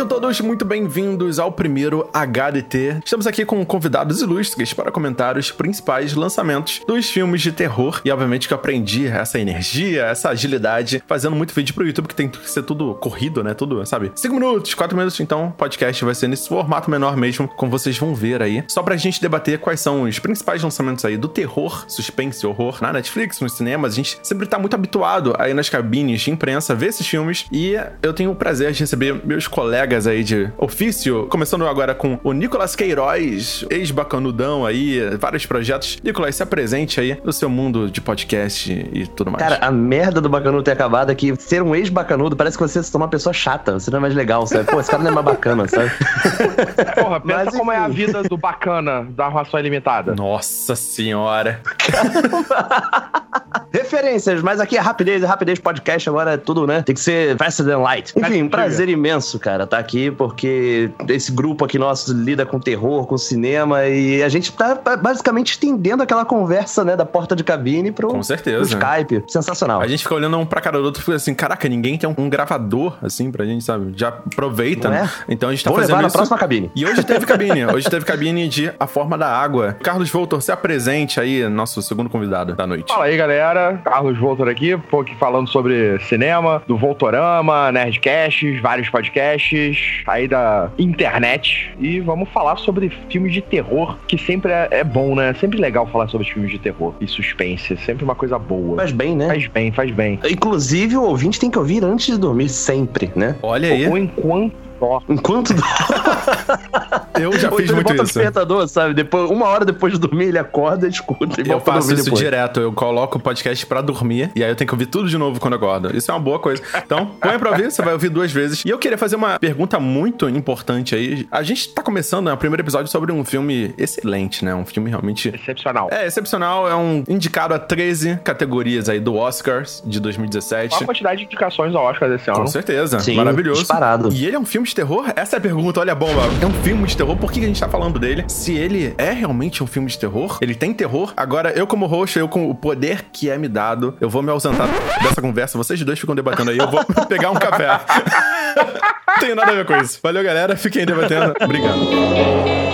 Sejam todos muito bem-vindos ao primeiro HDT. Estamos aqui com convidados ilustres para comentar os principais lançamentos dos filmes de terror. E obviamente que eu aprendi essa energia, essa agilidade, fazendo muito vídeo pro YouTube, que tem que ser tudo corrido, né? Tudo, sabe? 5 minutos, 4 minutos, então o podcast vai ser nesse formato menor mesmo, como vocês vão ver aí. Só pra gente debater quais são os principais lançamentos aí do terror, suspense, horror na Netflix, nos cinemas. A gente sempre tá muito habituado aí nas cabines de imprensa ver esses filmes. E eu tenho o prazer de receber meus colegas aí de ofício, começando agora com o Nicolas Queiroz, ex-bacanudão aí, vários projetos. Nicolas, se apresente aí no seu mundo de podcast e tudo mais. Cara, a merda do bacanudo ter acabado é que ser um ex-bacanudo parece que você se torna uma pessoa chata, você não é mais legal, sabe? Pô, esse cara não é mais bacana, sabe? Porra, pensa Mas, como é a vida do bacana da ração ilimitada. Nossa senhora. Referências, mas aqui é rapidez, é rapidez podcast, agora é tudo, né? Tem que ser faster than light. Enfim, um prazer imenso, cara, tá aqui, porque esse grupo aqui nosso lida com terror, com cinema, e a gente tá basicamente estendendo aquela conversa, né, da porta de cabine pro, Com pro certeza. Skype. Sensacional. A gente fica olhando um pra cara do outro e fica assim, caraca, ninguém tem um, um gravador, assim, pra gente, sabe? Já aproveita, Não é? né? Então a gente tá Vou fazendo levar na isso. próxima cabine. E hoje teve cabine. Hoje teve cabine de A Forma da Água. Carlos Voltor, se apresente aí, nosso segundo convidado da noite. Fala aí, galera. Carlos Voltor aqui, um pouco falando sobre cinema, do Voltorama, Nerdcasts, vários podcasts, aí da internet. E vamos falar sobre filmes de terror, que sempre é, é bom, né? Sempre legal falar sobre filmes de terror e suspense. Sempre uma coisa boa. Faz bem, né? Faz bem, faz bem. Inclusive, o ouvinte tem que ouvir antes de dormir, sempre, né? Olha aí, Ou enquanto só. Enquanto eu já Ou fiz então ele muito bota isso. despertador, sabe? Depois, uma hora depois de dormir, ele acorda, escuta e Eu faço isso depois. direto, eu coloco o podcast pra dormir e aí eu tenho que ouvir tudo de novo quando eu acordo. Isso é uma boa coisa. Então, põe pra ouvir, você vai ouvir duas vezes. E eu queria fazer uma pergunta muito importante aí. A gente tá começando né, o primeiro episódio sobre um filme excelente, né? Um filme realmente Excepcional. É, excepcional, é um indicado a 13 categorias aí do Oscars de 2017. Uma quantidade de indicações ao Oscar desse ano. Com certeza, Sim, maravilhoso. disparado. E ele é um filme de terror? Essa é a pergunta, olha a bomba. É um filme de terror? Por que a gente tá falando dele? Se ele é realmente um filme de terror, ele tem terror. Agora, eu como host, eu com o poder que é me dado, eu vou me ausentar dessa conversa. Vocês dois ficam debatendo aí, eu vou pegar um café. Tenho nada a ver com isso. Valeu, galera. Fiquem debatendo. Obrigado.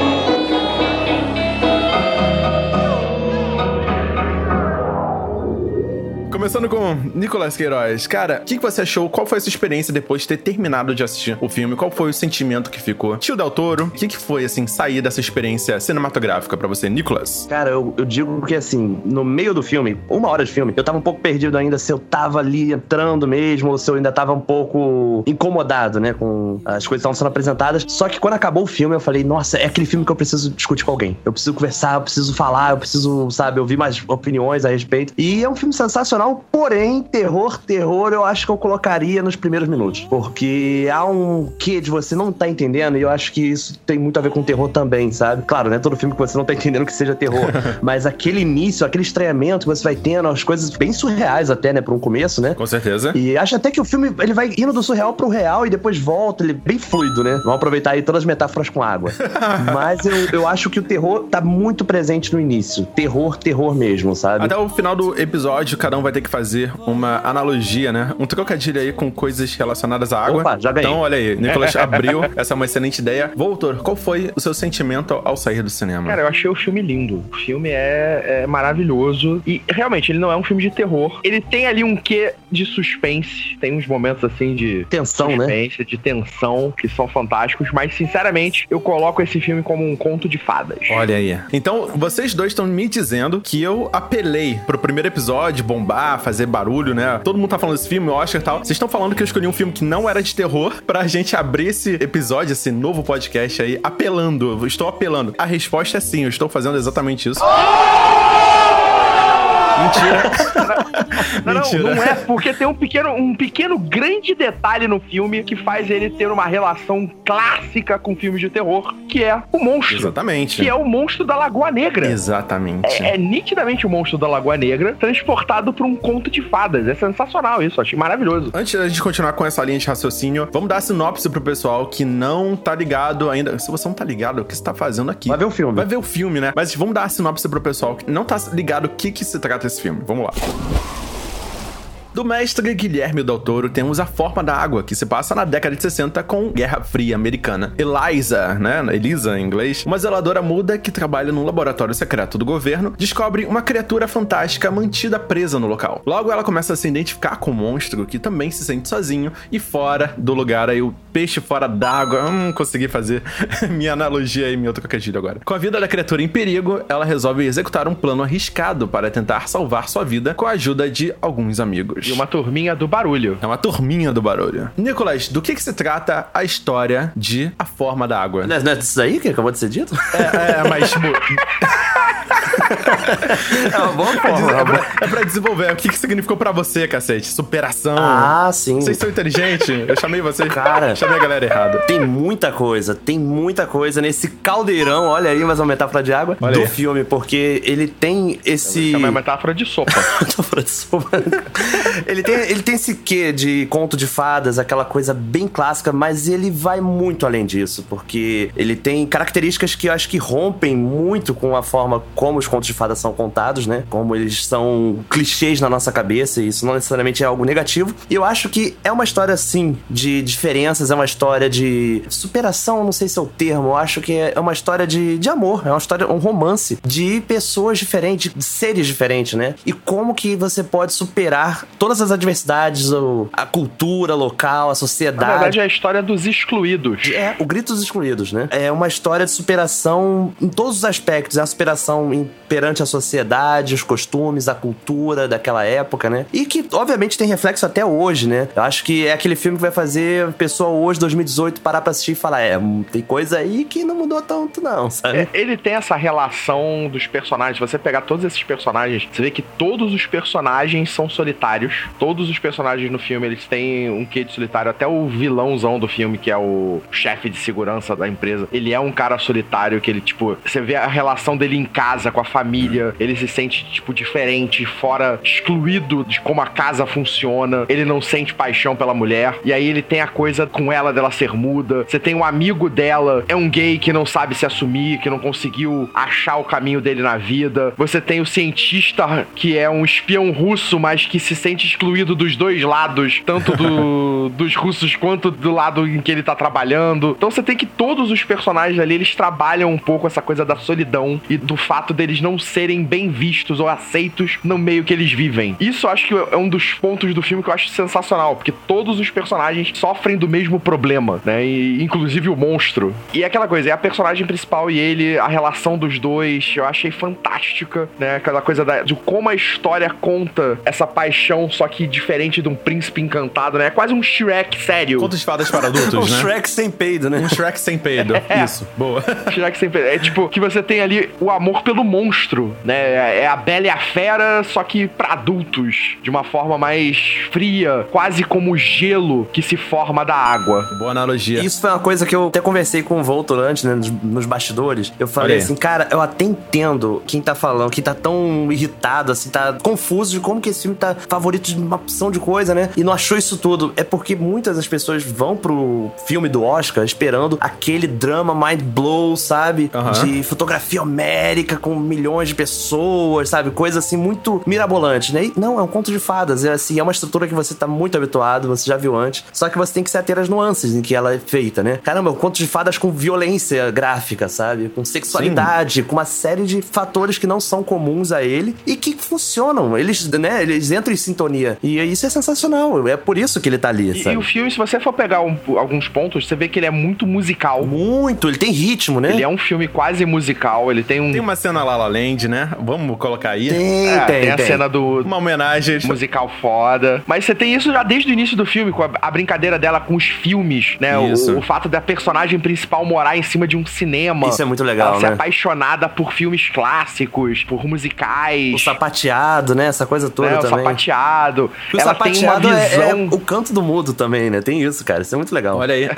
Começando com Nicolas Queiroz. Cara, o que, que você achou? Qual foi a sua experiência depois de ter terminado de assistir o filme? Qual foi o sentimento que ficou? Tio Del Toro, o que, que foi, assim, sair dessa experiência cinematográfica pra você, Nicolas? Cara, eu, eu digo que assim, no meio do filme, uma hora de filme, eu tava um pouco perdido ainda se eu tava ali entrando mesmo, ou se eu ainda tava um pouco incomodado, né, com as coisas que estavam sendo apresentadas. Só que quando acabou o filme, eu falei, nossa, é aquele filme que eu preciso discutir com alguém. Eu preciso conversar, eu preciso falar, eu preciso, sabe, ouvir mais opiniões a respeito. E é um filme sensacional, porém, terror, terror, eu acho que eu colocaria nos primeiros minutos. Porque há um quê de você não tá entendendo, e eu acho que isso tem muito a ver com terror também, sabe? Claro, né? Todo filme que você não tá entendendo que seja terror. mas aquele início, aquele estranhamento que você vai tendo, as coisas bem surreais até, né? Por um começo, né? Com certeza. E acho até que o filme ele vai indo do surreal pro real e depois volta, ele é bem fluido, né? Vamos aproveitar aí todas as metáforas com água. Mas eu, eu acho que o terror tá muito presente no início. Terror, terror mesmo, sabe? Até o final do episódio, cada um vai ter que fazer uma analogia, né? Um trocadilho aí com coisas relacionadas à água. Opa, já ganhei. Então, olha aí, Nicolas abriu. Essa é uma excelente ideia. Voltor, qual foi o seu sentimento ao- sair do cinema? Cara, eu achei o filme lindo. O filme é, é maravilhoso. E realmente, ele não é um filme de terror. Ele tem ali um quê de suspense. Tem uns momentos assim de. Tensão, né? suspense, de tensão, que são fantásticos, mas sinceramente, eu coloco esse filme como um conto de fadas. Olha aí. Então, vocês dois estão me dizendo que eu apelei pro primeiro episódio bombar, fazer barulho, né? Todo mundo tá falando desse filme, Oscar e tal. Vocês estão falando que eu escolhi um filme que não era de terror pra gente abrir esse episódio, esse novo podcast aí, apelando. Eu estou apelando. A resposta é sim, eu estou fazendo exatamente isso. Mentira. Não, não, Mentira. não é, porque tem um pequeno, um pequeno grande detalhe no filme que faz ele ter uma relação clássica com filmes de terror, que é o monstro. Exatamente. Que é o monstro da Lagoa Negra. Exatamente. É, é nitidamente o monstro da Lagoa Negra transportado por um conto de fadas. É sensacional isso, achei maravilhoso. Antes da gente continuar com essa linha de raciocínio, vamos dar a sinopse pro pessoal que não tá ligado ainda. Se você não tá ligado, o que você tá fazendo aqui? Vai ver o filme. Vai ver o filme, né? Mas vamos dar a sinopse pro pessoal que não tá ligado o que que se trata esse filme. Vamos lá. Do mestre Guilherme Del Toro temos A Forma da Água, que se passa na década de 60 com Guerra Fria Americana. Eliza, né, Elisa em inglês, uma zeladora muda que trabalha num laboratório secreto do governo, descobre uma criatura fantástica mantida presa no local. Logo ela começa a se identificar com o monstro, que também se sente sozinho e fora do lugar aí o peixe fora d'água. Hum, consegui fazer minha analogia e meu trocadilho agora. Com a vida da criatura em perigo, ela resolve executar um plano arriscado para tentar salvar sua vida com a ajuda de alguns amigos. E uma turminha do barulho. É uma turminha do barulho. Nicolas, do que, que se trata a história de A Forma da Água? Não é, não é disso aí que acabou de ser dito? É, é mas tipo. É uma boa É, forma. é, pra, é pra desenvolver. O que, que significou pra você, cacete? Superação. Ah, sim. Vocês são inteligentes? Eu chamei vocês. Cara. Chamei a galera errada. Tem muita coisa, tem muita coisa nesse caldeirão, olha aí, mais uma metáfora de água, Olha do aí. filme, porque ele tem esse. É uma metáfora de sopa. Falando de sopa. ele, tem, ele tem esse quê de conto de fadas, aquela coisa bem clássica, mas ele vai muito além disso, porque ele tem características que eu acho que rompem muito com a forma como os contos de fadas são contados, né? Como eles são clichês na nossa cabeça, e isso não necessariamente é algo negativo. E eu acho que é uma história, sim, de diferenças, é uma história de superação, não sei se é o termo, eu acho que é uma história de, de amor, é uma história, um romance de pessoas diferentes, de seres diferentes, né? E como que você pode superar todas as adversidades, a cultura local, a Na sociedade. verdade, é a história dos excluídos. É, o Grito dos Excluídos, né? É uma história de superação em todos os aspectos. É a superação em- perante a sociedade, os costumes, a cultura daquela época, né? E que, obviamente, tem reflexo até hoje, né? Eu acho que é aquele filme que vai fazer pessoa hoje, 2018, parar pra assistir e falar: é, tem coisa aí que não mudou tanto, não, sabe? É, ele tem essa relação dos personagens. Você pegar todos esses personagens, você vê que todos os personagens são solitários. Todos os personagens no filme, eles têm um quê de solitário. Até o vilãozão do filme, que é o chefe de segurança da empresa, ele é um cara solitário que ele, tipo, você vê a relação dele em casa, com a família. Ele se sente, tipo, diferente, fora, excluído de como a casa funciona. Ele não sente paixão pela mulher. E aí ele tem a coisa com ela dela ser muda. Você tem um amigo dela, é um gay que não sabe se assumir, que não conseguiu achar o caminho dele na vida. Você tem o cientista que é um espião russo, mas que se sente excluído dos dois lados, tanto do- dos russos quanto do lado em que ele tá trabalhando. Então você tem que todos os personagens ali, eles trabalham um pouco essa coisa da solidão e do fato deles não serem bem vistos ou aceitos no meio que eles vivem. Isso eu acho que é um dos pontos do filme que eu acho sensacional, porque todos os personagens sofrem do mesmo problema, né? E, inclusive o monstro. E é aquela coisa, é a personagem principal e ele, a relação dos dois, eu achei fantástica, né? Aquela coisa da- de como a história conta essa paixão, só que diferente de um príncipe encantado, né? É quase um Shrek sério. Contos de fadas para adultos, o né? Shrek sem peido, né? Um Shrek sem peido. Isso, boa. Shrek sempre. É tipo, que você tem ali o amor pelo monstro, né? É a bela e a fera, só que pra adultos. De uma forma mais fria, quase como o gelo que se forma da água. Boa analogia. Isso foi uma coisa que eu até conversei com o Voltor antes, né, nos, nos bastidores. Eu falei assim, cara, eu até entendo quem tá falando, quem tá tão irritado, assim, tá confuso de como que esse filme tá favorito de uma opção de coisa, né? E não achou isso tudo. É porque muitas das pessoas vão pro filme do Oscar esperando aquele drama mind blow, sabe? Aham. De fotografia homérica com milhões de pessoas, sabe? Coisa assim muito mirabolante, né? E não, é um conto de fadas. É assim, é uma estrutura que você tá muito habituado, você já viu antes. Só que você tem que se ater às nuances em que ela é feita, né? Caramba, é um conto de fadas com violência gráfica, sabe? Com sexualidade, com uma série de fatores que não são comuns a ele e que funcionam. Eles, né? Eles entram em sintonia. E isso é sensacional. É por isso que ele tá ali, E, sabe? e o filme, se você for pegar um- alguns pontos, você vê que ele é muito musical. Muito, ele tem ritmo, né? Ele é um filme quase musical, ele tem um. Tem uma cena La La Land, né? Vamos colocar aí. Tem, É, tem, tem a tem. cena do, Uma homenagem. musical foda. Mas você tem isso já desde o início do filme, com a, a brincadeira dela com os filmes, né? Isso. O, o fato da personagem principal morar em cima de um cinema. Isso é muito legal, Ela ser né? apaixonada por filmes clássicos, por musicais. O sapateado, né? Essa coisa toda né, o também. sapateado. O ela tem uma sapateado é- visão. é, o canto do mudo também, né? Tem isso, cara. Isso é muito legal. Olha aí.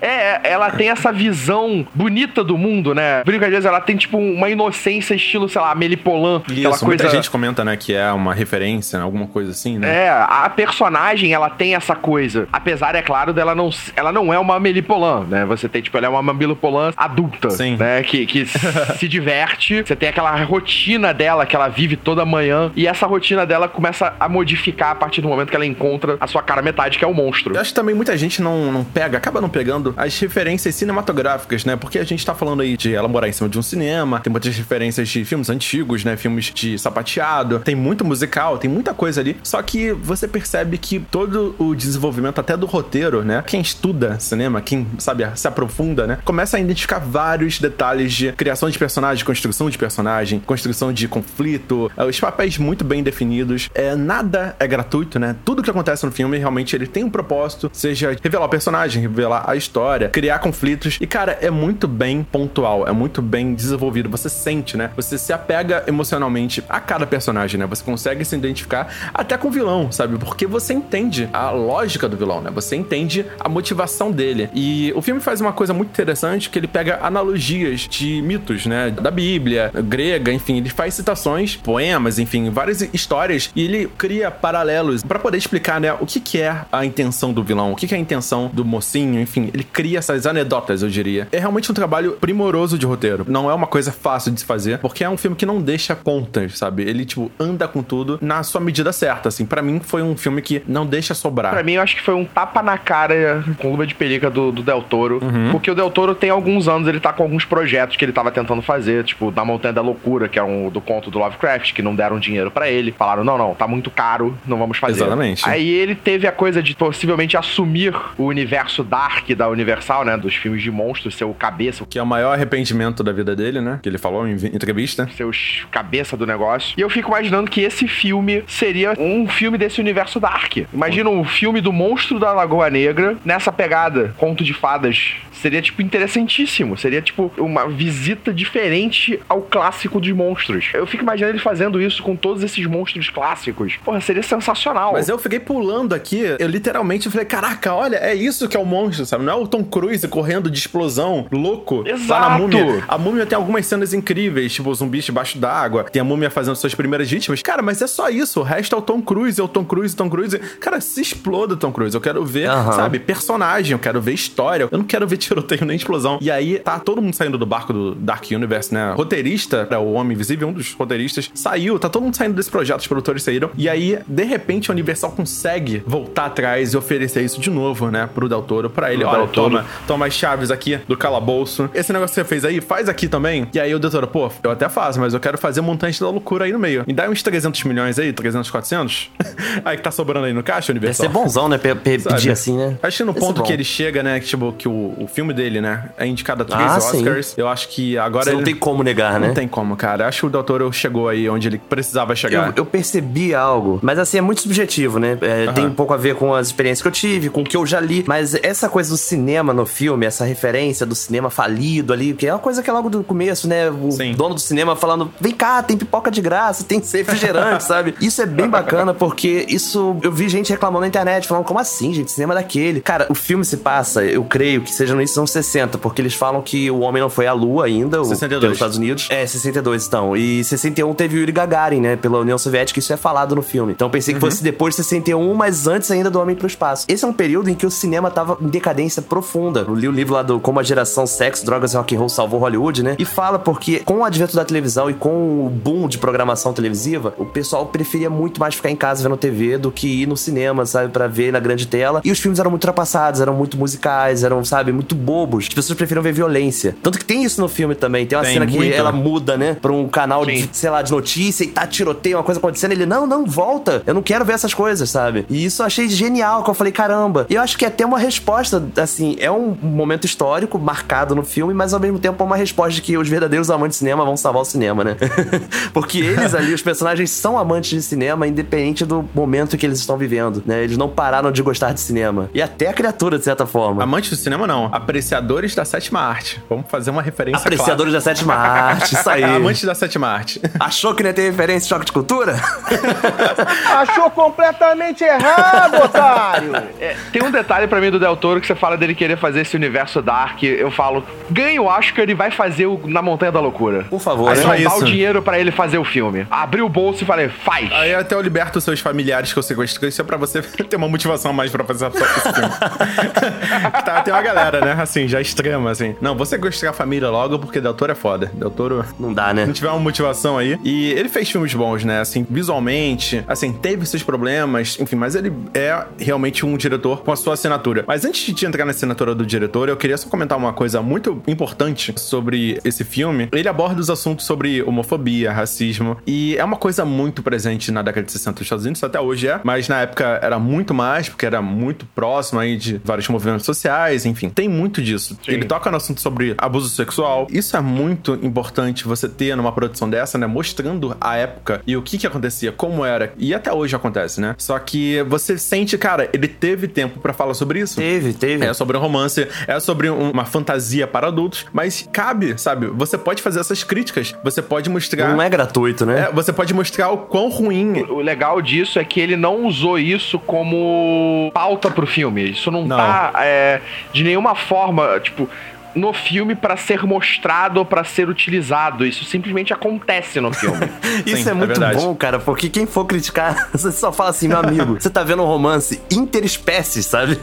É, ela tem essa visão bonita do mundo, né? Vezes ela tem, tipo, uma inocência estilo, sei lá, Melipolan. Isso, aquela coisa... muita gente comenta, né, que é uma referência, alguma coisa assim, né? É, a personagem, ela tem essa coisa. Apesar, é claro, dela não... Ela não é uma Melipolan, né? Você tem, tipo, ela é uma Melipolan adulta, Sim. né? Que, que se diverte. Você tem aquela rotina dela que ela vive toda manhã. E essa rotina dela começa a modificar a partir do momento que ela encontra a sua cara metade, que é o monstro. Eu acho que também muita gente não, não pega, acaba não pegando as referências cinematográficas, né? Porque a gente tá falando aí de ela morar em cima de um cinema, tem muitas referências de filmes antigos, né? Filmes de sapateado, tem muito musical, tem muita coisa ali. Só que você percebe que todo o desenvolvimento até do roteiro, né? Quem estuda cinema, quem, sabe, se aprofunda, né? Começa a identificar vários detalhes de criação de personagem, construção de personagem, construção de conflito, eh, os papéis muito bem definidos. É, nada é gratuito, né? Tudo que acontece no filme realmente ele tem um propósito, seja revelar o personagem, revelar a história, criar conflitos. E, cara, é muito bem pontual, é muito bem desenvolvido. Você sente, né? Você se apega emocionalmente a cada personagem, né? Você consegue se identificar até com o vilão, sabe? Porque você entende a lógica do vilão, né? Você entende a motivação dele. E o filme faz uma coisa muito interessante que ele pega analogias de mitos, né? Da Bíblia, grega, enfim, ele faz citações, poemas, enfim, várias histórias e ele cria paralelos para poder explicar, né, o que que é a intenção do vilão, o que que é a intenção do mocinho, enfim, ele cria essas anedotas, eu diria. É realmente um trabalho primoroso de roteiro. Não é uma coisa fácil de se fazer, porque é um filme que não deixa pontas, sabe? Ele, tipo, anda com tudo na sua medida certa, assim. para mim, foi um filme que não deixa sobrar. Para mim, eu acho que foi um tapa na cara com luva de pelica do, do Del Toro, uhum. porque o Del Toro tem alguns anos, ele tá com alguns projetos que ele tava tentando fazer, tipo, da Montanha da Loucura, que é um do conto do Lovecraft, que não deram dinheiro para ele. Falaram, não, não, tá muito caro, não vamos fazer. Exatamente. Aí ele teve a coisa de possivelmente assumir o universo dark da Universal, né, dos filmes de monstros, ser o cabeça. Que é o maior arrependimento da vida dele, né, que ele falou em entrevista. Ser o cabeça do negócio. E eu fico imaginando que esse filme seria um filme desse universo dark. Imagina um filme do monstro da Lagoa Negra nessa pegada, conto de fadas. Seria, tipo, interessantíssimo. Seria, tipo, uma visita diferente ao clássico de monstros. Eu fico imaginando ele fazendo isso com todos esses monstros clássicos. Porra, seria sensacional. Mas eu fiquei pulando aqui, eu literalmente falei, caraca, olha, é isso que é o monstro, sabe? Não é o Tom Cruise correndo de explosão, louco. Exato. Lá na múmia. A múmia tem algumas cenas incríveis, tipo zumbis debaixo d'água, tem a múmia fazendo suas primeiras vítimas. Cara, mas é só isso. O resto é o Tom Cruise, é o Tom Cruise, Tom Cruise. Cara, se exploda Tom Cruise. Eu quero ver, uhum. sabe, personagem, eu quero ver história. Eu não quero ver tiroteio nem explosão. E aí tá todo mundo saindo do barco do Dark Universe, né? Roteirista, o Homem Invisível, um dos roteiristas, saiu, tá todo mundo saindo desse projeto, os produtores saíram. E aí, de repente, a Universal consegue voltar atrás e oferecer isso de novo, né, pro Del Toro, pra ele. Olha, toma, toma as chaves aqui do calabouço. Esse negócio que você fez aí, faz aqui também. E aí o Del Toro, pô, eu até faço, mas eu quero fazer montante da loucura aí no meio. Me dá uns 300 milhões aí, 300, 400? aí que tá sobrando aí no caixa, Universal. Deve ser bonzão, né, pedir assim, né? Acho que no ponto que ele chega, né, que, tipo, que o, o filme dele, né, é indicado a três ah, Oscars. Sim. Eu acho que agora. Você ele... não tem como negar, né? Não tem como, cara. Acho que o Del Toro chegou aí onde ele precisava chegar. Eu, eu percebi algo, mas assim, é muito subjetivo, né? É, uhum. Tem um pouco a ver com as experiências que eu tive, com o que eu já li. Mas essa coisa do cinema no filme, essa referência do cinema falido ali, que é uma coisa que é logo do começo, né? O Sim. dono do cinema falando: vem cá, tem pipoca de graça, tem refrigerante, sabe? Isso é bem bacana porque isso. Eu vi gente reclamando na internet, falando: como assim, gente? Cinema daquele. Cara, o filme se passa, eu creio que seja no início dos anos 60, porque eles falam que o homem não foi à lua ainda, 62. pelos Estados Unidos. É, 62 então. E 61 teve o Yuri Gagarin, né? Pela União Soviética, isso é falado no filme. Então pensei que uhum. fosse depois de 61, mas antes ainda do Homem pro Espaço. Esse é um período em que o cinema tava em decadência profunda. Eu li o livro lá do Como a geração sexo, drogas e rock and roll salvou Hollywood, né? E fala porque com o advento da televisão e com o boom de programação televisiva, o pessoal preferia muito mais ficar em casa vendo TV do que ir no cinema, sabe, para ver na grande tela. E os filmes eram muito ultrapassados, eram muito musicais, eram, sabe, muito bobos. As pessoas preferiam ver violência. Tanto que tem isso no filme também. Tem uma tem cena muito. que ela muda, né, pra um canal Sim. de, sei lá, de notícia e tá tiroteio, uma coisa acontecendo. Ele, não, não, volta. Eu não quero ver essas coisas, sabe? E isso eu achei genial, que eu falei, caramba. E eu acho que é até uma resposta, assim, é um momento histórico marcado no filme, mas ao mesmo tempo é uma resposta de que os verdadeiros amantes de cinema vão salvar o cinema, né? Porque eles ali, os personagens, são amantes de cinema, independente do momento que eles estão vivendo, né? Eles não pararam de gostar de cinema. E até a criatura, de certa forma. Amantes de cinema, não. Apreciadores da sétima arte. Vamos fazer uma referência Apreciadores clara. da sétima arte, isso aí. Amantes da sétima arte. Achou que não ia ter referência em choque de cultura? Achou completamente errado, otário! É, tem um detalhe para mim do Del Toro que você fala dele querer fazer esse universo dark. Eu falo, ganha o Oscar, ele vai fazer o Na Montanha da Loucura. Por favor favor, Aí né? só isso. o dinheiro pra ele fazer o filme. Abri o bolso e falei, faz. Aí até eu liberto os seus familiares que eu sequestrei, isso é pra você ter uma motivação a mais pra fazer esse filme. tá, tem uma galera, né, assim, já extrema, assim. Não, vou sequestrar a família logo porque Del Toro é foda. Del Toro Não dá, né? não tiver uma motivação aí. E ele fez filmes bons, né? Assim, visualmente, assim, teve seus problemas, enfim, mas ele é realmente um diretor com a sua assinatura. Mas antes de entrar na assinatura do diretor, eu queria só comentar uma coisa muito importante sobre esse filme. Ele aborda os assuntos sobre homofobia, racismo, e é uma coisa muito presente na década de 60 dos Estados Unidos, até hoje é, mas na época era muito mais, porque era muito próximo aí de vários movimentos sociais, enfim, tem muito disso. Sim. Ele toca no assunto sobre abuso sexual. Isso é muito importante você ter numa produção dessa, né? Mostrando a época e o que que acontecia, como era. E até hoje acontece, né? Só que você sente, cara, ele teve tempo pra falar sobre isso. Teve, teve. É sobre um romance, é sobre um- uma fantasia para adultos, mas cabe, sabe? Você pode fazer essas críticas, você pode mostrar. Não é gratuito, né? É, você pode mostrar o quão ruim. O legal disso é que ele não usou isso como pauta pro filme. Isso não, Não. tá é, de nenhuma forma, tipo, no filme pra ser mostrado ou pra ser utilizado. Isso simplesmente acontece no filme. Isso Sim, é é muito verdade. bom, cara, porque quem for criticar, você só fala assim, meu amigo, você tá vendo um romance interespécies, sabe?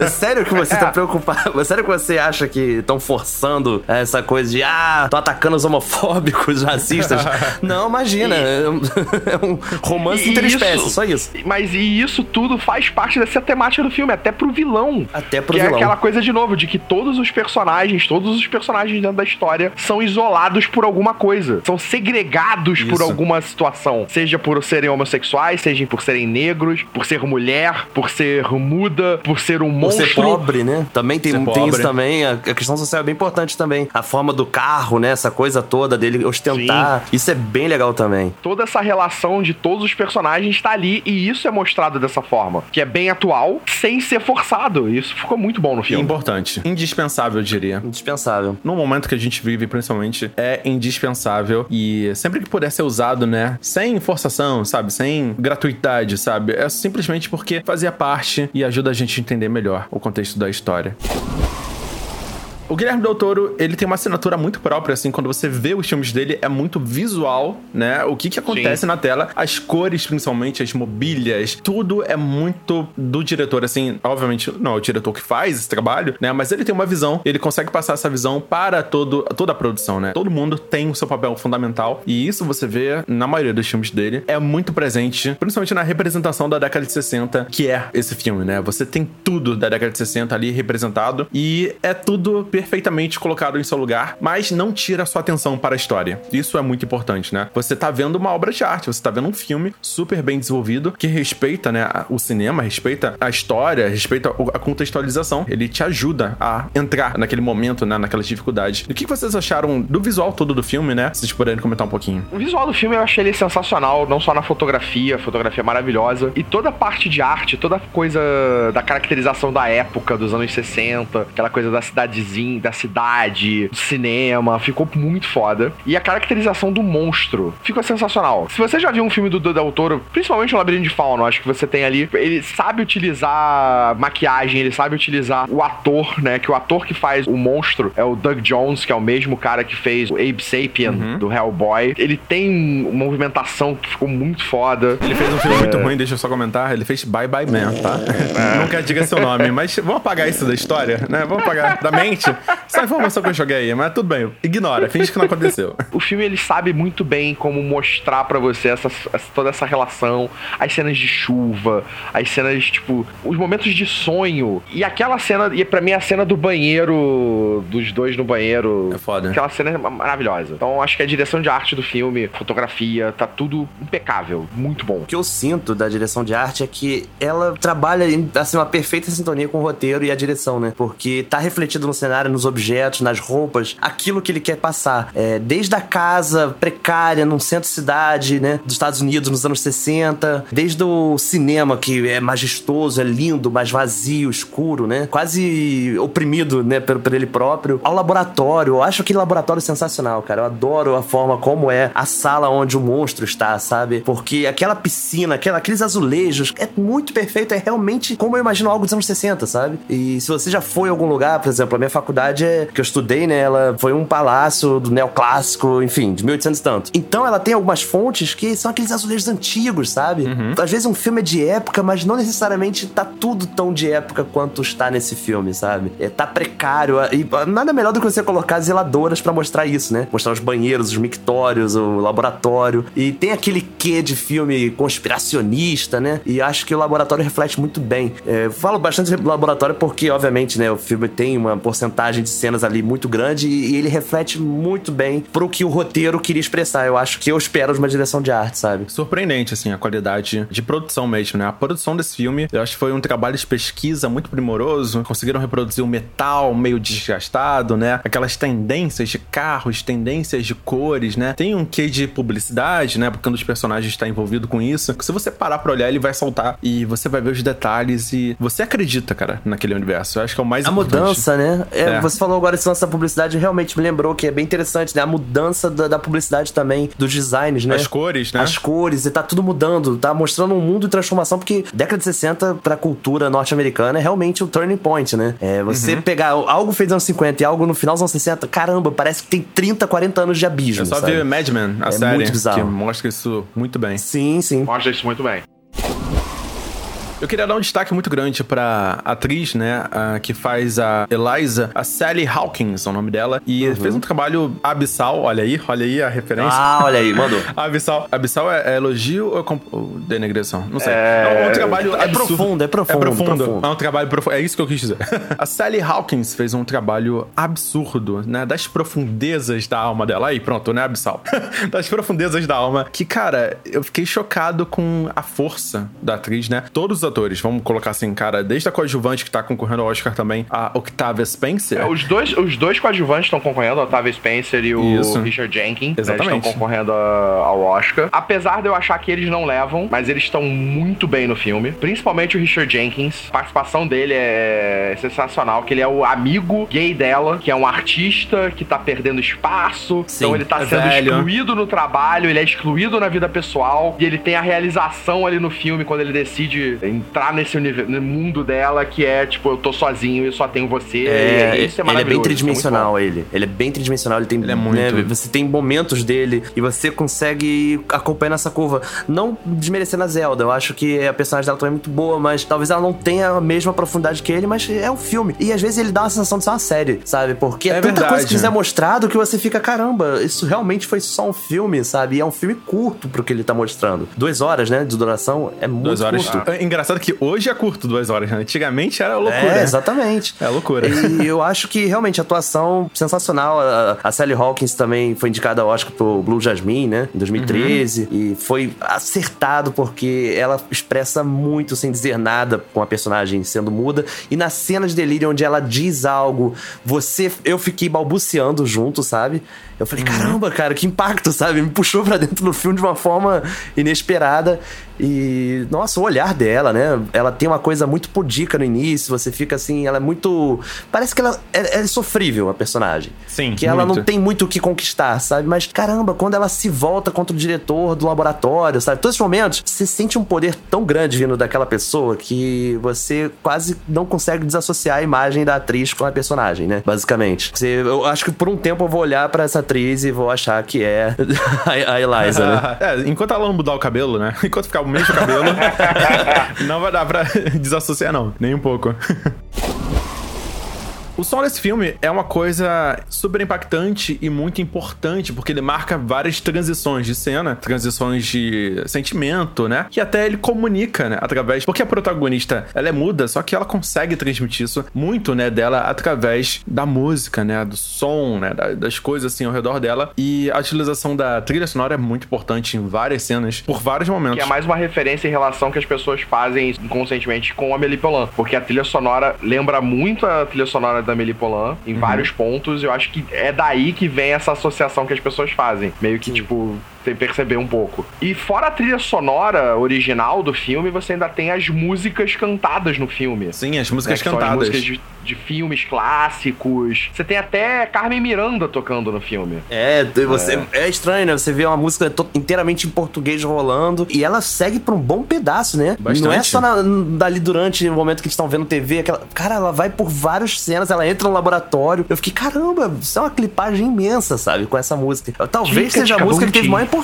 É sério que você tá preocupado? É sério que você acha que estão forçando essa coisa de, ah, tô atacando os homofóbicos, racistas? Não, imagina, é um, é um romance E interespécies, isso- só isso. Mas e isso tudo faz parte dessa temática do filme, até pro vilão. Até pro que vilão. é aquela coisa de novo, de que todos os personagens, todos os personagens dentro da história são isolados por alguma coisa. São segregados por Isso. alguma situação. Seja por serem homossexuais, seja por serem negros, por ser mulher, por ser muda, por ser um Por monstro. ser pobre, né? Também tem, tem isso também. A, a questão social é bem importante também. A forma do carro, né? Essa coisa toda dele ostentar. Isso é bem legal também. Toda essa relação de todos os personagens tá ali e isso é mostrado dessa forma, que é bem atual, sem ser forçado. Isso ficou muito bom no filme. importante. Indispensável, eu diria. Indispensável. No momento que a gente vive, principalmente, é indispensável e sempre que puder ser usado, né, sem forçação, sabe, sem gratuidade, sabe, é simplesmente porque fazia parte e ajuda a gente a entender melhor o contexto da história. O Guilherme Del Toro, ele tem uma assinatura muito própria, assim, quando você vê os filmes dele, é muito visual, né? O que que acontece na tela, as cores, principalmente, as mobílias, tudo é muito do diretor, assim, obviamente não é o diretor que faz esse trabalho, né? Mas ele tem uma visão, ele consegue passar essa visão para todo, toda a produção, né? Todo mundo tem o seu papel fundamental, e isso você vê na maioria dos filmes dele, é muito presente, principalmente na representação da década de 60, que é esse filme, né? Você tem tudo da década de 60 ali representado, e é tudo perfeitamente colocado em seu lugar, mas não tira sua atenção para a história. Isso é muito importante, né? Você tá vendo uma obra de arte, você tá vendo um filme super bem desenvolvido, que respeita, né, o cinema, respeita a história, respeita a contextualização. Ele te ajuda a entrar naquele momento, né, naquelas dificuldades. E o que vocês acharam do visual todo do filme, né? Vocês puderem comentar um pouquinho. O visual do filme eu achei ele sensacional, não só na fotografia, fotografia maravilhosa, e toda a parte de arte, toda a coisa da caracterização da época, dos anos 60, aquela coisa da cidadezinha, da cidade, do cinema, ficou muito foda. E a caracterização do monstro ficou sensacional. Se você já viu um filme do Del Toro, principalmente o Labirinto de Fauno, acho que você tem ali, ele sabe utilizar maquiagem, ele sabe utilizar o ator, né, que o ator que faz o monstro é o Doug Jones, que é o mesmo cara que fez o Abe Sapien do Hellboy. Ele tem uma movimentação que ficou muito foda. Ele fez um filme muito ruim, deixa eu só comentar. Ele fez Bye Bye Man, tá? Não quer diga seu nome, mas vamos apagar isso da história, né? Vamos apagar da mente. Essa informação que eu joguei aí, mas tudo bem. Ignora, finge que não aconteceu. O filme ele sabe muito bem como mostrar pra você essa, essa- toda essa relação, as cenas de chuva, as cenas tipo os momentos de sonho e aquela cena e para mim a cena do banheiro dos dois no banheiro. É foda. Aquela cena é maravilhosa. Então acho que a direção de arte do filme, fotografia, tá tudo impecável, muito bom. O que eu sinto da direção de arte é que ela trabalha em assim, uma perfeita sintonia com o roteiro e a direção, né? Porque tá refletido no cenário, nos objetos, nas roupas, aquilo que ele quer passar. É, desde a casa precária num centro-cidade, né? Dos Estados Unidos nos anos 60, desde o cinema, que é majestoso, é lindo, mas vazio, escuro, né? Quase oprimido, né? Por, por ele próprio. Ao laboratório, eu acho aquele laboratório sensacional, cara. Eu adoro a forma como é a sala onde o monstro está, sabe? Porque aquela piscina, aquela, aqueles azulejos, é muito perfeito, é realmente como eu imagino algo dos anos 60, sabe? E se você já foi em algum lugar, por exemplo, a minha faculdade é, que eu estudei, né? Ela foi um palácio do neoclássico, enfim, de 1800 e tanto. Então ela tem algumas fontes que são aqueles azulejos antigos, sabe? Uhum. Às vezes um filme é de época, mas não necessariamente tá tudo tão de época quanto está nesse filme, sabe? É, tá precário. E nada melhor do que você colocar zeladoras para mostrar isso, né? Mostrar os banheiros, os mictórios, o laboratório. E tem aquele quê de filme conspiracionista, né? E acho que o laboratório reflete muito bem. É, falo bastante do laboratório porque, obviamente, né, o filme tem uma porcentagem de cenas ali muito grande e, e ele reflete muito bem pro que o roteiro queria expressar. Eu acho que eu espero de uma direção de arte, sabe? Surpreendente, assim, a qualidade de produção mesmo, né? A produção desse filme, eu acho que foi um trabalho de pesquisa muito primoroso. Conseguiram reproduzir o metal meio desgastado, né? Aquelas tendências de carros, tendências de cores, né? Tem um quê de publicidade, né? Porque um dos personagens está envolvido com isso. Se você parar pra olhar, ele vai saltar e você vai ver os detalhes e você acredita, cara, naquele universo. Eu acho que é o mais a importante. A mudança, né? É, é. Você falou agora esse lance da publicidade, realmente me lembrou que é bem interessante, né? A mudança da, da, publicidade também, dos designs, né? As cores, né? As cores, e tá tudo mudando, tá mostrando um mundo de transformação, porque década de 60 pra cultura norte-americana é realmente o turning point, né? É, você uhum. pegar algo feito nos anos 50 e algo no final dos anos 60, caramba, parece que tem 30, 40 anos de abismo. Eu só sabe? vi Mad Men, a é série, muito bizarro. que mostra isso muito bem. Sim, sim. Mostra isso muito bem. Eu queria dar um destaque muito grande pra atriz, né, a, que faz a Eliza, a Sally Hawkins, é o nome dela, e uhum. fez um trabalho abissal, olha aí, olha aí a referência. Ah, olha aí, mandou. abissal. Abissal é, é elogio ou, é ou denegração? Não sei. É, é um trabalho é absurdo. profundo, é profundo. É profundo. profundo. É um trabalho profundo. É isso que eu quis dizer. a Sally Hawkins fez um trabalho absurdo, né, das profundezas da alma dela. Aí, pronto, né, abissal. das profundezas da alma, que, cara, eu fiquei chocado com a força da atriz, né? Todos os atores, vamos colocar assim, cara, desde a coadjuvante que tá concorrendo ao Oscar também, a Octavia Spencer. É, os, dois, os dois coadjuvantes estão concorrendo, a Octavia Spencer e o Isso. Richard Jenkins. Exatamente. Né, estão concorrendo ao Oscar. Apesar de eu achar que eles não levam, mas eles estão muito bem no filme. Principalmente o Richard Jenkins. A participação dele é sensacional, que ele é o amigo gay dela, que é um artista que tá perdendo espaço. Sim, então ele tá é sendo velho. excluído no trabalho, ele é excluído na vida pessoal. E ele tem a realização ali no filme quando ele decide entrar nesse no mundo dela que é tipo, eu tô sozinho e só tenho você. É, e, isso é Ele é bem é tridimensional, é ele. Ele é bem tridimensional, ele tem. Ele é muito. Né, você tem momentos dele e você consegue acompanhar essa curva. Não desmerecendo a Zelda, eu acho que a personagem dela também é muito boa, mas talvez ela não tenha a mesma profundidade que ele, mas é um filme. E às vezes ele dá uma sensação de ser uma série, sabe? Porque é, é tanta verdade, coisa que quiser mostrado que você fica, caramba, isso realmente foi só um filme, sabe? E é um filme curto pro que ele tá mostrando. Duas horas, né, de duração, é muito Duas horas. curto. É engraçado que hoje é curto duas horas, né? Antigamente era loucura. É, exatamente. É loucura. E eu acho que realmente a atuação sensacional. A, a Sally Hawkins também foi indicada ao Oscar pro Blue Jasmine, né? Em 2013. Uhum. E foi acertado porque ela expressa muito sem dizer nada com a personagem sendo muda. E na cena de delírio onde ela diz algo, você. Eu fiquei balbuciando junto, sabe? Eu falei, uhum. caramba, cara, que impacto, sabe? Me puxou pra dentro do filme de uma forma inesperada. E, nossa, o olhar dela, né? Ela tem uma coisa muito pudica no início, você fica assim, ela é muito. Parece que ela é, é sofrível, a personagem. Sim. Que ela não tem muito o que conquistar, sabe? Mas caramba, quando ela se volta contra o diretor do laboratório, sabe? Todos esses momentos, você sente um poder tão grande vindo daquela pessoa que você quase não consegue desassociar a imagem da atriz com a personagem, né? Basicamente. Você, eu acho que por um tempo eu vou olhar para essa atriz e vou achar que é a Eliza, né? é, enquanto ela não mudar o cabelo, né? Enquanto ficar o mesmo cabelo, não vai dar pra desassociar, não. Nem um pouco. O som desse filme é uma coisa super impactante e muito importante, porque ele marca várias transições de cena, transições de sentimento, né? Que até ele comunica, né? Através. Porque a protagonista, ela é muda, só que ela consegue transmitir isso muito, né? Dela através da música, né? Do som, né? Das coisas assim ao redor dela. E a utilização da trilha sonora é muito importante em várias cenas, por vários momentos. Que é mais uma referência em relação que as pessoas fazem inconscientemente com a Polan, porque a trilha sonora lembra muito a trilha sonora da Amélie Polan em uhum. vários pontos. Eu acho que é daí que vem essa associação que as pessoas fazem. Meio que, Sim. tipo, você perceber um pouco. E fora a trilha sonora original do filme, você ainda tem as músicas cantadas no filme. Sim, as músicas né, cantadas. As músicas de, de, filmes clássicos. Você tem até Carmen Miranda tocando no filme. É, você, é. é estranho, né? Você vê uma música inteiramente em português rolando e ela segue por um bom pedaço, né? Bastante. Não é só na, dali durante o momento que eles estão vendo TV, aquela. Cara, ela vai por várias cenas, ela entra no laboratório. Eu fiquei, caramba, isso é uma clipagem imensa, sabe? Com essa música. Talvez seja a música que teve maior importância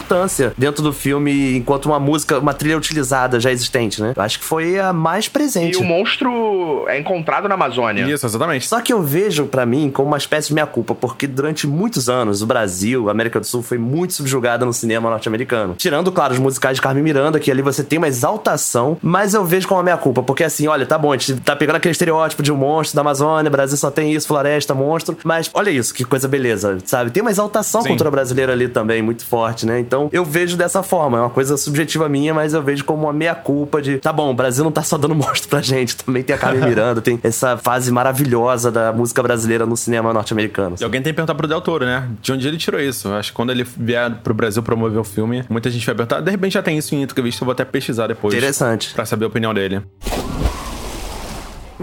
dentro do filme, enquanto uma música, uma trilha utilizada já existente, né? Eu acho que foi a mais presente. E o monstro é encontrado na Amazônia. Isso, exatamente. Só que eu vejo, para mim, como uma espécie de minha-culpa, porque durante muitos anos o Brasil, a América do Sul, foi muito subjugada no cinema norte-americano. Tirando, claro, os musicais de Carmen Miranda, que ali você tem uma exaltação, mas eu vejo como a minha-culpa, porque assim, olha, tá bom, a gente tá pegando aquele estereótipo de um monstro da Amazônia, Brasil só tem isso, floresta, monstro, mas olha isso, que coisa beleza, sabe? Tem uma exaltação Sim. cultura brasileira ali também, muito forte, né? Então eu vejo dessa forma, é uma coisa subjetiva minha, mas eu vejo como uma meia-culpa de, tá bom, o Brasil não tá só dando monstro pra gente, também tem a Carmen Miranda, tem essa fase maravilhosa da música brasileira no cinema norte-americano. E alguém tem que perguntar pro Del Toro, né? De onde ele tirou isso? Acho que quando ele vier pro Brasil promover o filme, muita gente vai perguntar, de repente já tem isso em entrevista, eu vou até pesquisar depois. Interessante. Pra saber a opinião dele.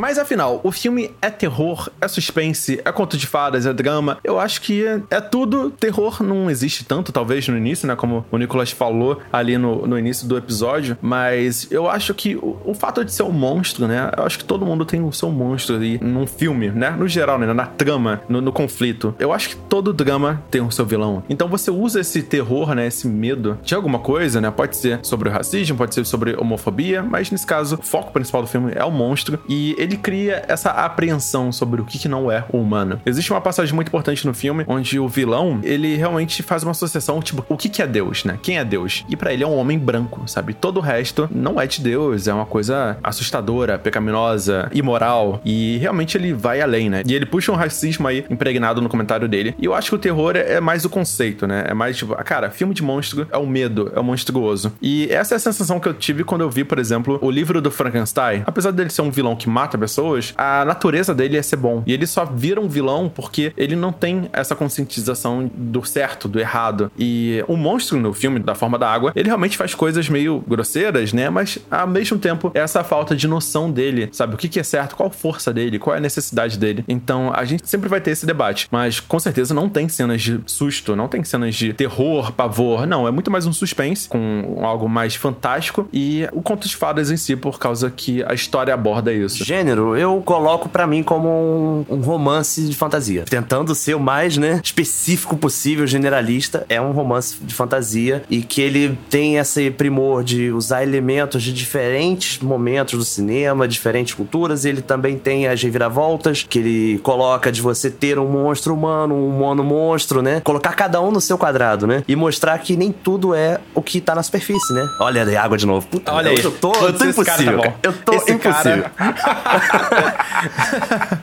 Mas afinal, o filme é terror, é suspense, é conto de fadas, é drama. Eu acho que é, tudo. Terror não existe tanto, talvez, no início, né? Como o Nicolas falou ali no, no início do episódio. Mas eu acho que o, o, fato de ser um monstro, né? Eu acho que todo mundo tem o seu monstro ali num filme, né? No geral, né? Na trama, no, no conflito. Eu acho que todo drama tem o seu vilão. Então você usa esse terror, né? Esse medo de alguma coisa, né? Pode ser sobre o racismo, pode ser sobre homofobia, mas nesse caso, o foco principal do filme é o monstro. E ele cria essa apreensão sobre o que, que não é o humano. Existe uma passagem muito importante no filme onde o vilão, ele realmente faz uma associação, tipo, o que, que é Deus, né? Quem é Deus? E para ele é um homem branco, sabe? Todo o resto não é de Deus, é uma coisa assustadora, pecaminosa, imoral. E realmente ele vai além, né? E ele puxa um racismo aí impregnado no comentário dele. E eu acho que o terror é mais o conceito, né? É mais tipo, cara, filme de monstro é o medo, é o monstruoso. E essa é a sensação que eu tive quando eu vi, por exemplo, o livro do Frankenstein. Apesar dele ser um vilão que mata pessoas, pessoas, a natureza dele é ser bom. E ele só vira um vilão porque ele não tem essa conscientização do certo, do errado. E o monstro no filme, da forma da água, ele realmente faz coisas meio grosseiras, né? Mas ao mesmo tempo, essa falta de noção dele, sabe? O que, é certo, qual a força dele, qual é a necessidade dele. Então a gente sempre vai ter esse debate. Mas com certeza não tem cenas de susto, não tem cenas de terror, pavor. Não, é muito mais um suspense com algo mais fantástico. E o conto de fadas em si, por causa que a história aborda isso. Gênero, eu coloco para mim como um, um, romance de fantasia. Tentando ser o mais, né, específico possível, generalista, é um romance de fantasia e que ele tem esse primor de usar elementos de diferentes momentos do cinema, diferentes culturas, e ele também tem as reviravoltas que ele coloca de você ter um monstro humano, um mono monstro, né? Colocar cada um no seu quadrado, né? E mostrar que nem tudo é o que tá na superfície, né? Olha aí, água de novo. Puta, Olha aí. Eu tô, eu tô impossível. Tá eu tô esse impossível. Cara...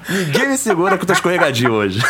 Ninguém me segura que eu tô escorregadio hoje.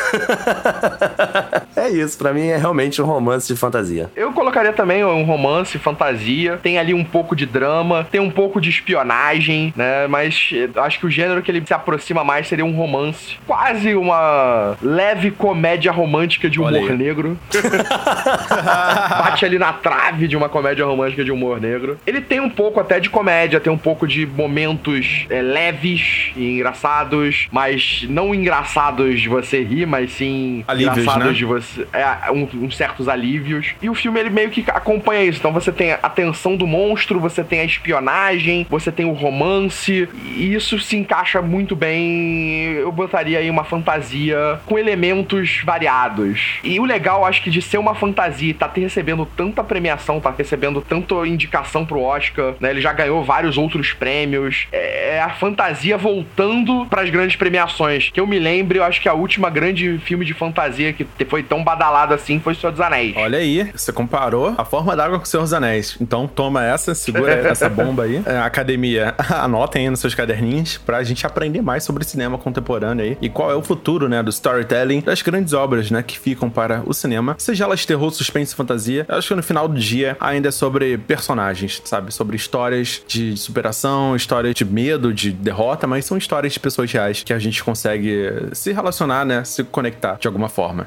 é isso, para mim é realmente um romance de fantasia. Eu colocaria também um romance, fantasia. Tem ali um pouco de drama, tem um pouco de espionagem, né? Mas acho que o gênero que ele se aproxima mais seria um romance. Quase uma leve comédia romântica de humor negro. Bate ali na trave de uma comédia romântica de humor negro. Ele tem um pouco até de comédia, tem um pouco de momentos é, leves e engraçados, mas não engraçados de você rir, mas sim alívios, engraçados né? de você. É, uns um certos alívios. E o filme ele meio que acompanha isso. Então você tem a tensão do monstro, você tem a espionagem, você tem o romance, e isso se encaixa muito bem. Eu botaria aí uma fantasia com elementos variados. E o legal, acho que de ser uma fantasia e tá recebendo tanta premiação, tá recebendo tanta indicação pro Oscar, né? Ele já ganhou vários outros prêmios. É a fantasia voltando para as grandes premiações. Que eu me lembro, eu acho que a última grande filme de fantasia que foi tão badalado assim foi O Senhor dos Anéis. Olha aí, você comparou a forma d'água com O Senhor dos Anéis. Então toma essa, segura essa bomba aí. É, academia, anotem aí nos seus caderninhos pra gente aprender mais sobre cinema contemporâneo aí e qual é o futuro, né, do storytelling das grandes obras, né, que ficam para o cinema. Seja elas terror, suspense, fantasia, eu acho que no final do dia ainda é sobre personagens, sabe? Sobre histórias de superação, histórias de medo, de derrota, mas são histórias de pessoas reais que a gente consegue se relacionar, né? Se conectar de alguma forma.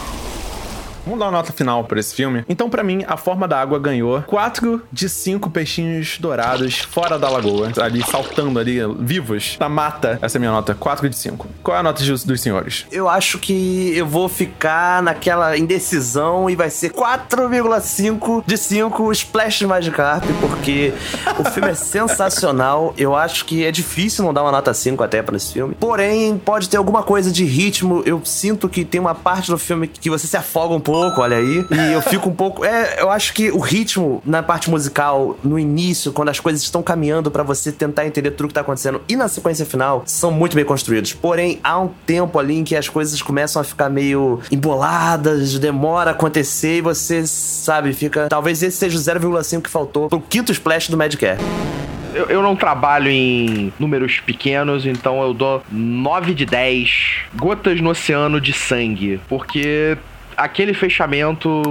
Vamos dar uma nota final pra esse filme. Então, pra mim, A Forma da Água ganhou 4 de 5 peixinhos dourados fora da lagoa, ali saltando ali, vivos, na mata. Essa é a minha nota, 4 de 5. Qual é a nota dos, dos senhores? Eu acho que eu vou ficar naquela indecisão e vai ser 4,5 de 5 Splash Magikarp, porque o filme é sensacional. Eu acho que é difícil não dar uma nota 5 até pra esse filme. Porém, pode ter alguma coisa de ritmo. Eu sinto que tem uma parte do filme que você se afoga um pouco, olha aí. E eu fico um pouco. É, eu acho que o ritmo na parte musical, no início, quando as coisas estão caminhando para você tentar entender tudo que tá acontecendo, e na sequência final, são muito bem construídos. Porém, há um tempo ali em que as coisas começam a ficar meio emboladas, demora a acontecer e você, sabe, fica. Talvez esse seja o 0,5 que faltou pro quinto splash do Madcare. Eu, eu, não trabalho em números pequenos, então eu dou 9 de 10 gotas no oceano de sangue. Porque aquele fechamento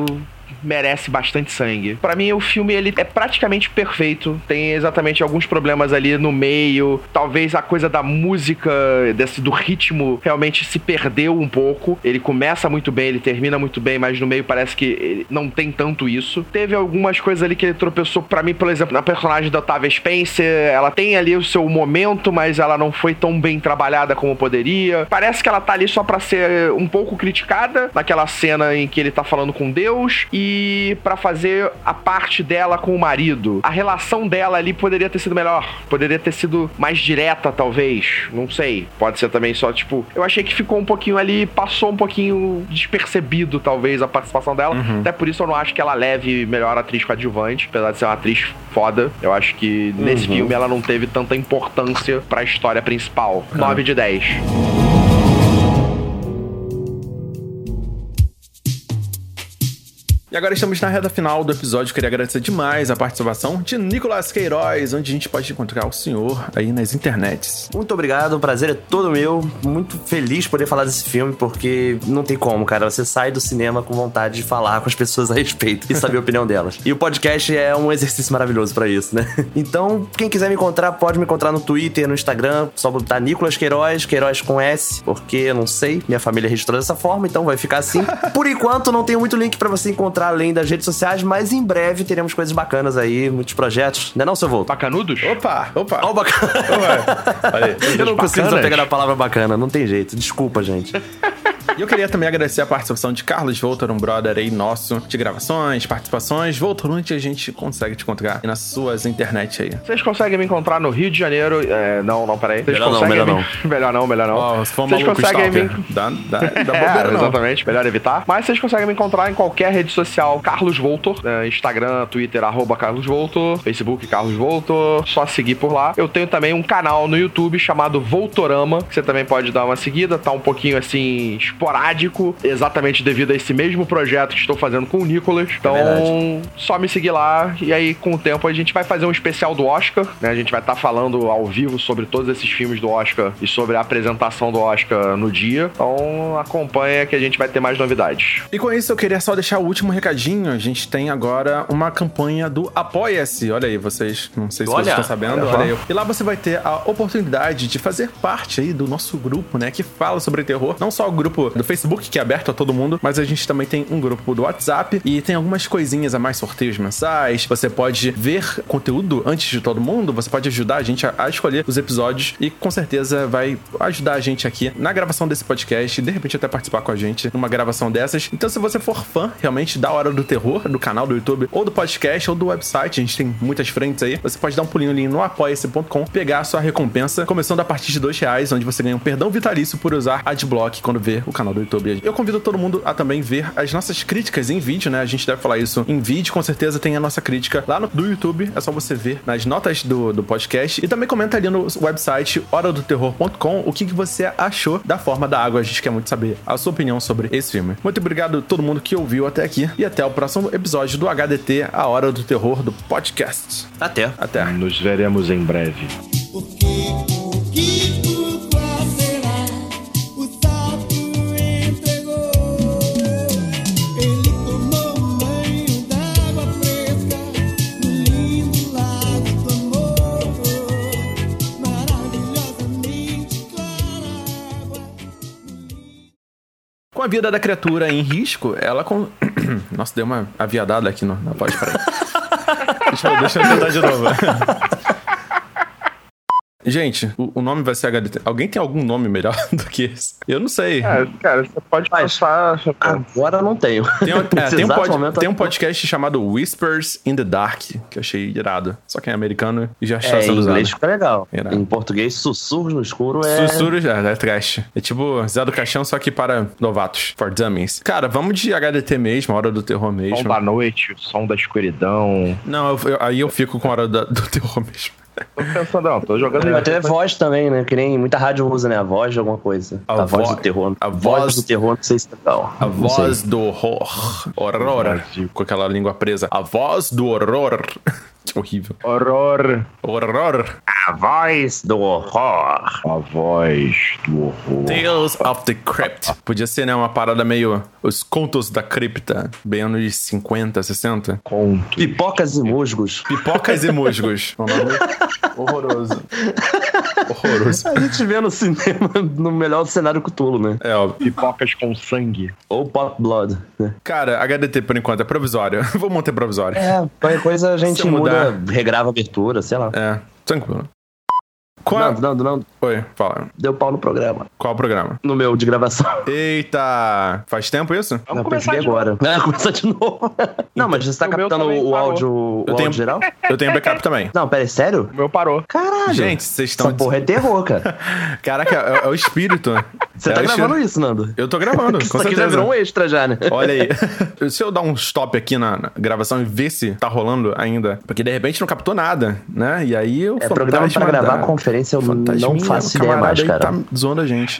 merece bastante sangue. Para mim, o filme ele é praticamente perfeito. Tem exatamente alguns problemas ali no meio. Talvez a coisa da música, desse do ritmo, realmente se perdeu um pouco. Ele começa muito bem, ele termina muito bem, mas no meio parece que não tem tanto isso. Teve algumas coisas ali que ele tropeçou. para mim, por exemplo, na personagem da Octavia Spencer, ela tem ali o seu momento, mas ela não foi tão bem trabalhada como poderia. Parece que ela tá ali só para ser um pouco criticada naquela cena em que ele tá falando com Deus e para fazer a parte dela com o marido. A relação dela ali poderia ter sido melhor, poderia ter sido mais direta, talvez. Não sei. Pode ser também só, tipo, eu achei que ficou um pouquinho ali, passou um pouquinho despercebido, talvez, a participação dela. Uhum. Até por isso eu não acho que ela leve melhor atriz coadjuvante, apesar de ser uma atriz foda. Eu acho que nesse uhum. filme ela não teve tanta importância para a história principal. Uhum. 9 de 10. E agora estamos na reta final do episódio. Queria agradecer demais a participação de Nicolas Queiroz, onde a gente pode encontrar o senhor aí nas internets. Muito obrigado, o prazer é todo meu. Muito feliz poder falar desse filme, porque não tem como, cara. Você sai do cinema com vontade de falar com as pessoas a respeito e saber a opinião delas. E o podcast é um exercício maravilhoso para isso, né? Então, quem quiser me encontrar, pode me encontrar no Twitter, no Instagram. Só botar Nicolas Queiroz, Queiroz com S, porque eu não sei, minha família registrou dessa forma, então vai ficar assim. Por enquanto, não tenho muito link para você encontrar encontrar além das redes sociais, mas em breve teremos coisas bacanas aí, muitos projetos. Não é não, seu voo? Bacanudos? Opa, opa. Ó, oh, bacana. eu não consigo só pegar a palavra bacana, não tem jeito. Desculpa, gente. E eu queria também agradecer a participação de Carlos Voltor, um brother aí nosso de gravações, participações. Voltor, onde a gente consegue te encontrar nas suas internet aí? Vocês conseguem me encontrar no Rio de Janeiro. É, não, não, peraí. Vocês melhor conseguem não, melhor me... não. melhor não, melhor não. Oh, se for vocês conseguem me... Dá, dá, dá é, Exatamente, melhor evitar. Mas vocês conseguem me encontrar em qualquer rede social. Carlos Voltor, é, Instagram, Twitter, arroba Carlos Voltor, Facebook Carlos Voltor. Só seguir por lá. Eu tenho também um canal no YouTube chamado Voltorama, que você também pode dar uma seguida. Tá um pouquinho assim, esporádico exatamente devido a esse mesmo projeto que estou fazendo com o Nicolas. Então, é só me seguir lá e aí com o tempo a gente vai fazer um especial do Oscar, né? A gente vai estar tá falando ao vivo sobre todos esses filmes do Oscar e sobre a apresentação do Oscar no dia. Então, acompanha que a gente vai ter mais novidades. E com isso eu queria só deixar o último recadinho. A gente tem agora uma campanha do Apoia-se. Olha aí, vocês, não sei se olha, vocês estão sabendo, olha, olha aí. E lá você vai ter a oportunidade de fazer parte aí do nosso grupo, né, que fala sobre terror, não só o grupo do Facebook que é aberto a todo mundo, mas a gente também tem um grupo do WhatsApp e tem algumas coisinhas a mais, sorteios mensais. Você pode ver conteúdo antes de todo mundo, você pode ajudar a gente a, a escolher os episódios e com certeza vai ajudar a gente aqui na gravação desse podcast e de repente até participar com a gente numa gravação dessas. Então, se você for fã realmente da Hora do Terror, do canal do YouTube, ou do podcast, ou do website, a gente tem muitas frentes aí, você pode dar um pulinho ali no apoia-se.com, pegar a sua recompensa, começando a partir de dois reais, onde você ganha um perdão vitalício por usar Adblock quando vê o canal do YouTube. Eu convido todo mundo a também ver as nossas críticas em vídeo, né? A gente deve falar isso em vídeo, com certeza tem a nossa crítica lá no do YouTube. É só você ver nas notas do, do podcast. E também comenta ali no website horadoterror.com o que, que você achou da forma da água. A gente quer muito saber a sua opinião sobre esse filme. Muito obrigado a todo mundo que ouviu até aqui. E até o próximo episódio do HDT, A Hora do Terror do podcast. Até. Até. Nos veremos em breve. Com a vida da criatura em risco, ela com. Nossa, deu uma aviadada aqui no, na voz, peraí. deixa, eu, deixa eu tentar de novo. Gente, o, o nome vai ser HDT. Alguém tem algum nome melhor do que esse? Eu não sei. É, cara, você pode Mas- passar. Agora não tenho. Tem, um- é, tem um pod- momento, tem um podcast chamado Whispers in the Dark, que eu achei irado. Só que é americano e já está É, em sendo usado. inglês fica legal. Irado. Em português, sussurros no escuro é... Sussurros, é, é trash. É tipo Zé do Caixão, só que para novatos. For dummies. Cara, vamos de HDT mesmo, Hora do Terror Som mesmo. da noite, o som da escuridão. Não, eu- eu- aí eu fico com Hora da- do Terror mesmo. Tô pensando, não, tô jogando Vai ter voz também, né? Que nem muita rádio usa, né? A voz de alguma coisa. A A, voz vo- do terror. a voz- voz do terror, não sei se é legal. A Não sei. voz do horror. Horror. Com aquela língua presa. A voz do horror. Que horrível. Horror. Horror. A voz do horror. A voz do horror. Tales of the Crypt. Podia ser, né, uma parada meio... Os contos da cripta. Bem anos 50, 60. Conto. Pipocas e musgos. Pipocas e musgos. Um nome horroroso. Horroroso. A gente vê no cinema no melhor cenário Cthulhu, né? É, ó. Pipocas com sangue. Ou Pop Blood, né? Cara, HDT por enquanto é provisório. Vou manter provisório. É, qualquer coisa a gente mudar- muda, regrava a abertura, sei lá. É, tranquilo. Qual... Nando, Nando, Nando, Oi, fala. deu pau no programa. Qual o programa? No meu de gravação. Eita! Faz tempo isso? Vamos Não, começar de agora. Ah, começar de novo. Não, mas você tá O captando o áudio, o Eu tenho- áudio geral? Eu tenho backup também. Não, pera, é sério? O meu parou. Caralho. Gente, vocês estão. Essa porra é terror, cara. Caraca, é, é o espírito. Você É tá gravando espírito. isso, Nando? Eu tô gravando, Isso com aqui já virou um extra já, né? Olha aí. Se eu dar um stop aqui na, na gravação e ver se tá rolando ainda, porque de repente não captou nada, né? E aí o É programa pra gravar da- conferência, eu fantasminha, não faço ideia mais, cara. Tá zoando a gente.